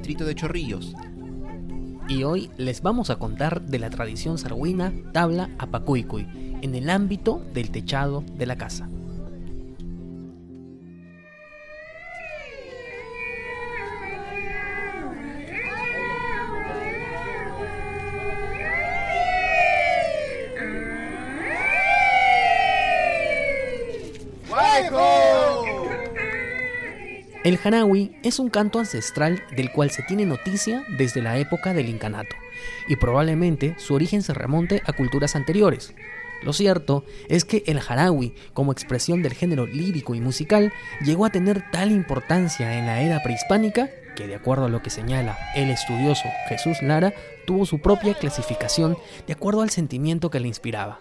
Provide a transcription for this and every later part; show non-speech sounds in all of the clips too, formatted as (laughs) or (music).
distrito de Chorrillos. Y hoy les vamos a contar de la tradición sarguina tabla apacuicuy en el ámbito del techado de la casa. El Hanawi es un canto ancestral del cual se tiene noticia desde la época del incanato, y probablemente su origen se remonte a culturas anteriores. Lo cierto es que el Harawi, como expresión del género lírico y musical, llegó a tener tal importancia en la era prehispánica que, de acuerdo a lo que señala el estudioso Jesús Lara, tuvo su propia clasificación de acuerdo al sentimiento que le inspiraba.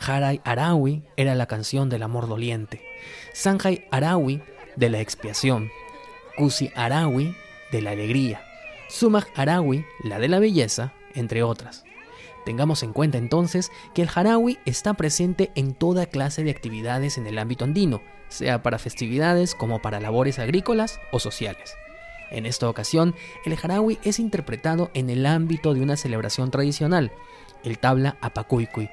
Haray Arawi era la canción del amor doliente. Sanjay Arawi de la expiación, Kusi Arawi de la alegría, Sumach Arawi la de la belleza, entre otras. Tengamos en cuenta entonces que el Harawi está presente en toda clase de actividades en el ámbito andino, sea para festividades como para labores agrícolas o sociales. En esta ocasión, el Harawi es interpretado en el ámbito de una celebración tradicional, el tabla Apacuicuy,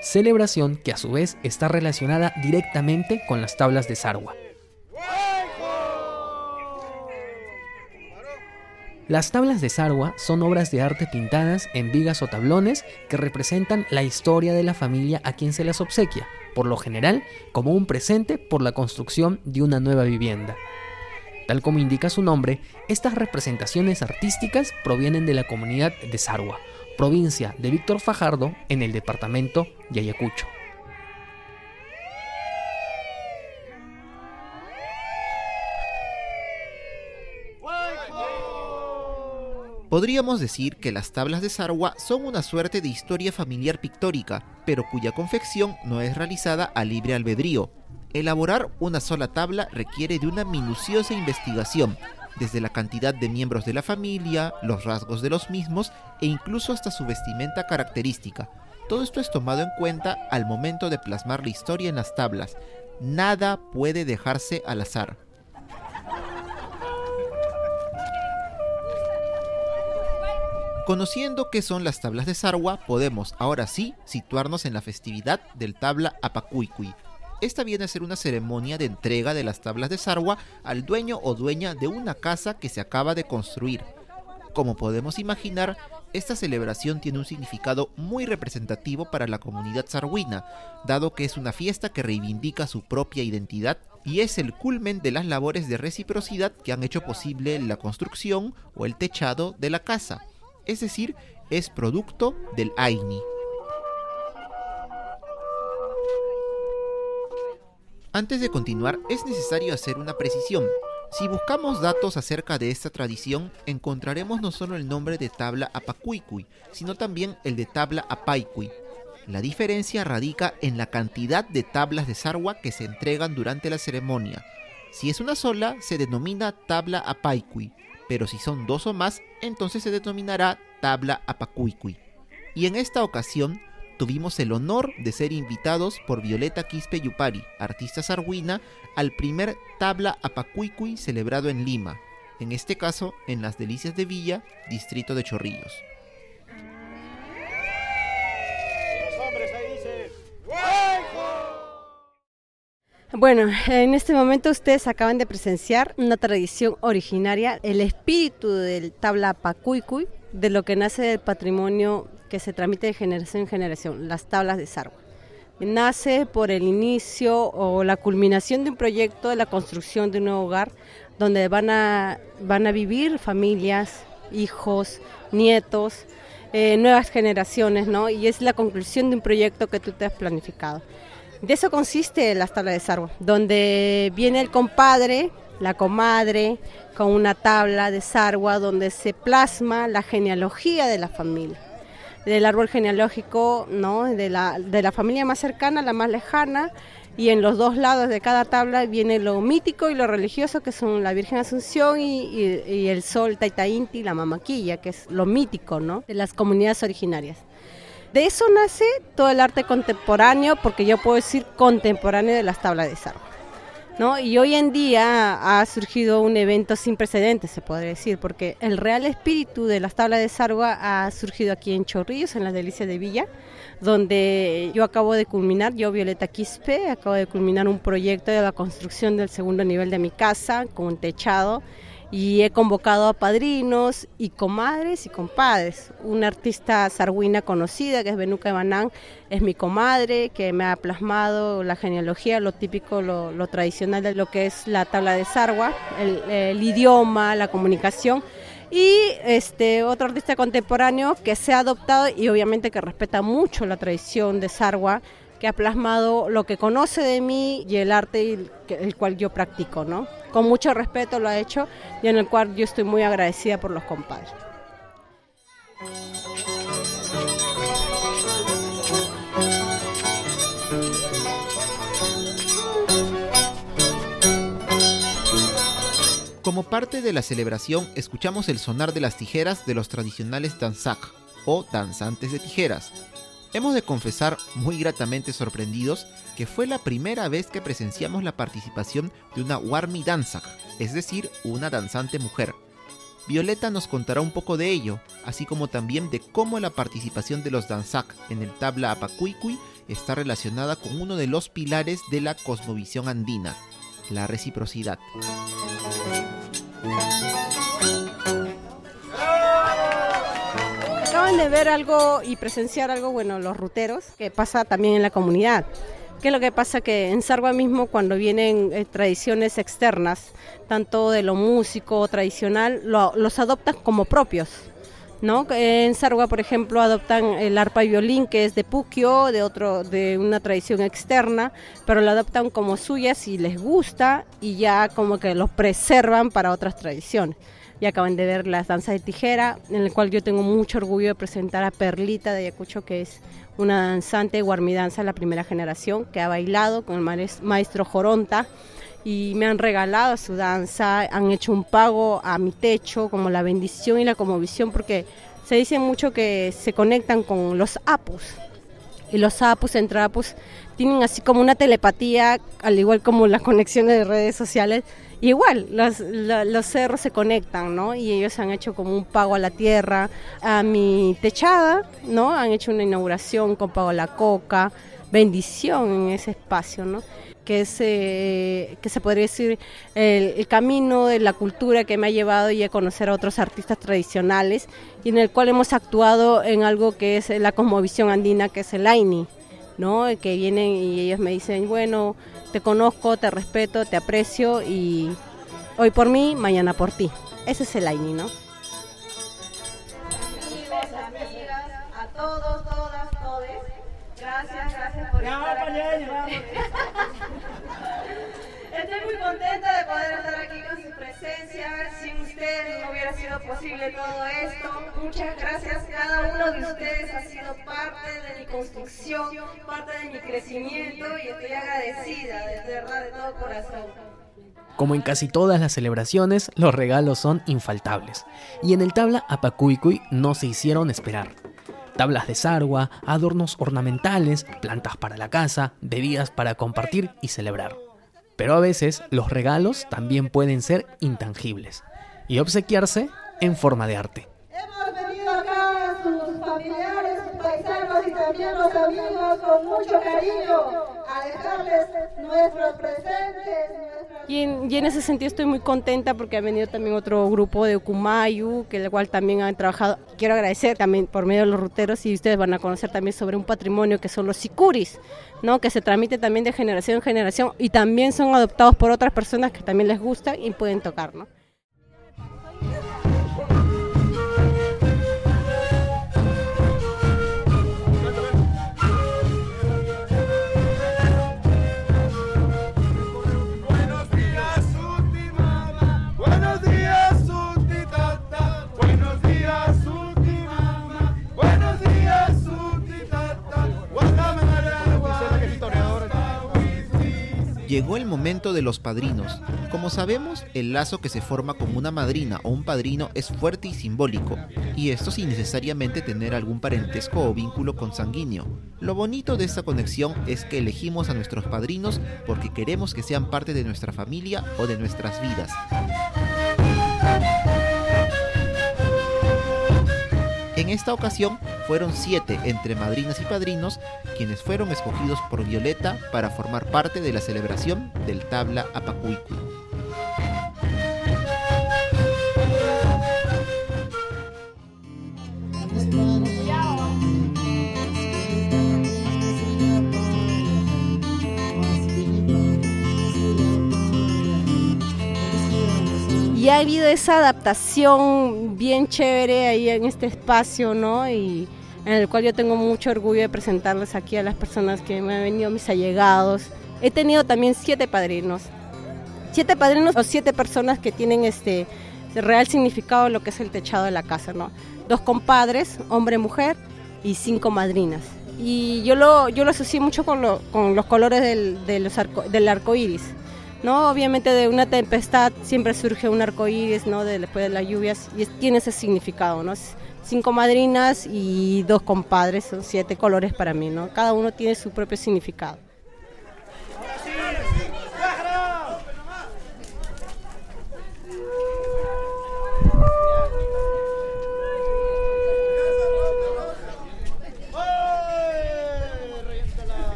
celebración que a su vez está relacionada directamente con las tablas de Sarwa. Las tablas de Sarwa son obras de arte pintadas en vigas o tablones que representan la historia de la familia a quien se las obsequia, por lo general como un presente por la construcción de una nueva vivienda. Tal como indica su nombre, estas representaciones artísticas provienen de la comunidad de Sarwa, provincia de Víctor Fajardo en el departamento de Ayacucho. Podríamos decir que las tablas de Sarwa son una suerte de historia familiar pictórica, pero cuya confección no es realizada a libre albedrío. Elaborar una sola tabla requiere de una minuciosa investigación, desde la cantidad de miembros de la familia, los rasgos de los mismos e incluso hasta su vestimenta característica. Todo esto es tomado en cuenta al momento de plasmar la historia en las tablas. Nada puede dejarse al azar. Conociendo qué son las tablas de Sarwa, podemos ahora sí situarnos en la festividad del tabla Apacuicui. Esta viene a ser una ceremonia de entrega de las tablas de Sarwa al dueño o dueña de una casa que se acaba de construir. Como podemos imaginar, esta celebración tiene un significado muy representativo para la comunidad sarwina, dado que es una fiesta que reivindica su propia identidad y es el culmen de las labores de reciprocidad que han hecho posible la construcción o el techado de la casa es decir, es producto del Aini. Antes de continuar, es necesario hacer una precisión. Si buscamos datos acerca de esta tradición, encontraremos no solo el nombre de tabla apacuicui, sino también el de tabla apaicui. La diferencia radica en la cantidad de tablas de sarwa que se entregan durante la ceremonia. Si es una sola, se denomina tabla apaicui, pero si son dos o más, entonces se denominará tabla apacuicui. Y en esta ocasión tuvimos el honor de ser invitados por Violeta Quispe Yupari, artista sarguina, al primer tabla apacuicui celebrado en Lima, en este caso en las Delicias de Villa, distrito de Chorrillos. Bueno, en este momento ustedes acaban de presenciar una tradición originaria, el espíritu del tabla pacuicuy, de lo que nace del patrimonio que se transmite de generación en generación, las tablas de Sarwa. Nace por el inicio o la culminación de un proyecto de la construcción de un nuevo hogar donde van a, van a vivir familias, hijos, nietos, eh, nuevas generaciones, ¿no? Y es la conclusión de un proyecto que tú te has planificado. De eso consiste las tablas de Sarwa, donde viene el compadre, la comadre, con una tabla de Sarwa donde se plasma la genealogía de la familia, del árbol genealógico, de, la, de la familia más cercana la más lejana, y en los dos lados de cada tabla viene lo mítico y lo religioso, que son la Virgen Asunción y, el Sol Taita Inti, la Mamaquilla, que es lo mítico ¿no? de las comunidades originarias. De eso nace todo el arte contemporáneo, porque yo puedo decir contemporáneo de las tablas de Sarwa. ¿no? Y hoy en día ha surgido un evento sin precedentes, se podría decir, porque el real espíritu de las tablas de Sargua ha surgido aquí en Chorrillos, en las delicias de Villa, donde yo acabo de culminar, yo Violeta Quispe, acabo de culminar un proyecto de la construcción del segundo nivel de mi casa con un techado y he convocado a padrinos y comadres y compadres. Una artista sarguina conocida que es Benuca Banán es mi comadre que me ha plasmado la genealogía, lo típico, lo, tradicional de lo que es la tabla de Sargua, el, idioma, la comunicación. Y este otro artista contemporáneo que se ha adoptado y obviamente que respeta mucho la tradición de Sargua, que ha plasmado lo que conoce de mí y el arte el, cual yo practico, ¿no? Con mucho respeto lo ha hecho y en el cual yo estoy muy agradecida por los compadres. Como parte de la celebración, escuchamos el sonar de las tijeras de los tradicionales danzak o danzantes de tijeras, Hemos de confesar, muy gratamente sorprendidos, que fue la primera vez que presenciamos la participación de una Warmi Danzak, es decir, una danzante mujer. Violeta nos contará un poco de ello, así como también de cómo la participación de los Danzak en el tabla Apacuicui está relacionada con uno de los pilares de la cosmovisión andina, la reciprocidad. De ver algo y presenciar algo, bueno, los ruteros, que pasa también en la comunidad. ¿Qué es lo que pasa? Que en Sargua mismo, cuando vienen eh, tradiciones externas, tanto de lo músico tradicional, los adoptan como propios. ¿no? En Sargua, por ejemplo, adoptan el arpa y violín, que es de Puquio, de, otro, de una tradición externa, pero lo adoptan como suyas y les gusta y ya como que lo preservan para otras tradiciones y acaban de ver las danzas de tijera, en el cual yo tengo mucho orgullo de presentar a Perlita de Ayacucho, que es una danzante guarmidanza de la primera generación, que ha bailado con el maestro Joronta y me han regalado su danza, han hecho un pago a mi techo, como la bendición y la conmovisión, porque se dice mucho que se conectan con los apus. Y los apus entre apus tienen así como una telepatía, al igual como las conexiones de redes sociales, igual, los, los, cerros se conectan, ¿no? Y ellos han hecho como un pago a la tierra, a mi techada, ¿no? Han hecho una inauguración con pago a la coca, bendición en ese espacio, ¿no? Que, es, que se podría decir el, camino de la cultura que me ha llevado y a conocer a otros artistas tradicionales y en el cual hemos actuado en algo que es la cosmovisión andina, que es el Aini, ¿no? Que vienen y ellos me dicen, bueno, te conozco, te respeto, te aprecio y hoy por mí, mañana por ti. Ese es el AINI, ¿no? Amigos, amigas, a todos, todas, todes, gracias, gracias por estar aquí. Estoy muy contenta de poder estar aquí con su presencia. Sin ustedes no hubiera sido posible todo esto. Muchas gracias. Cada uno de ustedes ha sido parte de construcción, parte de mi crecimiento y estoy agradecida de verdad de todo corazón. Como en casi todas las celebraciones, los regalos son infaltables. Y en el tabla Apacuicui no se hicieron esperar. Tablas de sargua, adornos ornamentales, plantas para la casa, bebidas para compartir y celebrar. Pero a veces los regalos también pueden ser intangibles y obsequiarse en forma de arte. Hemos venido acá, sus familiares, paisanos y también los amigos, con mucho cariño, a dejarles nuestros presentes. Y en, ese sentido estoy muy contenta porque ha venido también otro grupo de Ukumayu, que el cual también han trabajado. Quiero agradecer también por medio de los ruteros y ustedes van a conocer también sobre un patrimonio que son los sicuris, ¿no? que se transmite también de generación en generación y también son adoptados por otras personas que también les gusta y pueden tocar. ¿no? Llegó el momento de los padrinos. Como sabemos, el lazo que se forma con una madrina o un padrino es fuerte y simbólico, y esto sin necesariamente tener algún parentesco o vínculo consanguíneo. Lo bonito de esta conexión es que elegimos a nuestros padrinos porque queremos que sean parte de nuestra familia o de nuestras vidas. En esta ocasión fueron siete entre madrinas y padrinos quienes fueron escogidos por Violeta para formar parte de la celebración del Tabla Apacuicu. Y ha habido esa adaptación bien chévere ahí en este espacio, ¿no? Y en el cual yo tengo mucho orgullo de presentarles aquí a las personas que me han venido, mis allegados. He tenido también siete padrinos. Siete padrinos o siete personas que tienen este real significado lo que es el techado de la casa, ¿no? Dos compadres, hombre, mujer, y cinco madrinas. Y yo lo, yo lo asocié mucho con, lo, con los colores del, de arco, del arco iris. ¿no? Obviamente de una tempestad siempre surge un arco iris, ¿no? De, después de las lluvias, y tiene ese significado, ¿no? Cinco madrinas y dos compadres, son siete colores para mí, ¿no? Cada uno tiene su propio significado.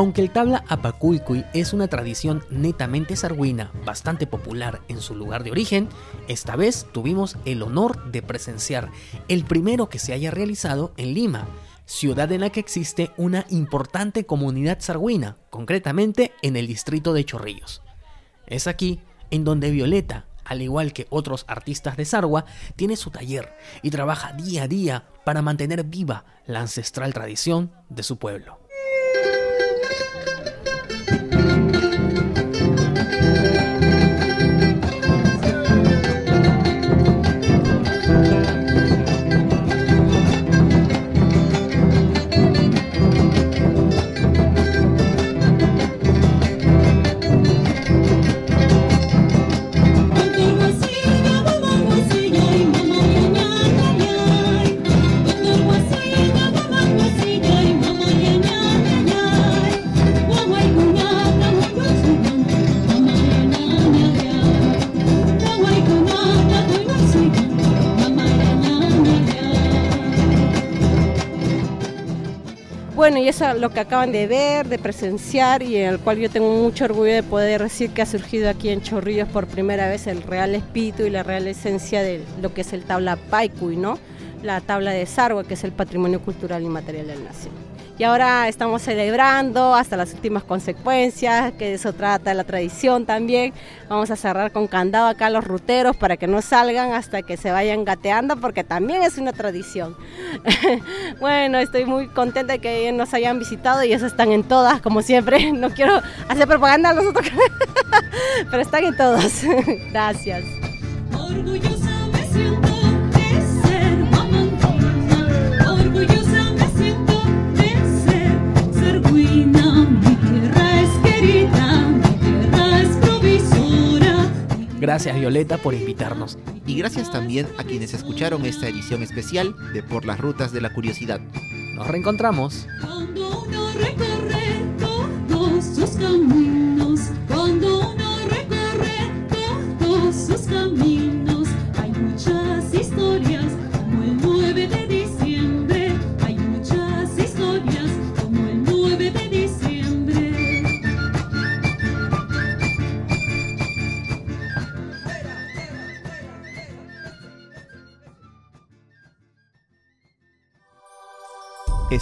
Aunque el tabla apacuicuy es una tradición netamente sarguina, bastante popular en su lugar de origen, esta vez tuvimos el honor de presenciar el primero que se haya realizado en Lima, ciudad en la que existe una importante comunidad sarguina, concretamente en el distrito de Chorrillos. Es aquí en donde Violeta, al igual que otros artistas de Sargua, tiene su taller y trabaja día a día para mantener viva la ancestral tradición de su pueblo. Lo que acaban de ver, de presenciar y en el cual yo tengo mucho orgullo de poder decir que ha surgido aquí en Chorrillos por primera vez el real espíritu y la real esencia de lo que es el tabla Paicuy, ¿no? La tabla de Sarwa, que es el patrimonio cultural y material del nación. Y ahora estamos celebrando hasta las últimas consecuencias, que eso trata la tradición también. Vamos a cerrar con candado acá los ruteros para que no salgan hasta que se vayan gateando, porque también es una tradición. (laughs) bueno, estoy muy contenta de que nos hayan visitado y eso están en todas, como siempre. No quiero hacer propaganda a nosotros, (laughs) pero están en todas. (laughs) Gracias. Gracias Violeta por invitarnos. Y gracias también a quienes escucharon esta edición especial de Por las Rutas de la Curiosidad. Nos reencontramos. Cuando uno recorre todos sus caminos, cuando uno recorre todos sus caminos,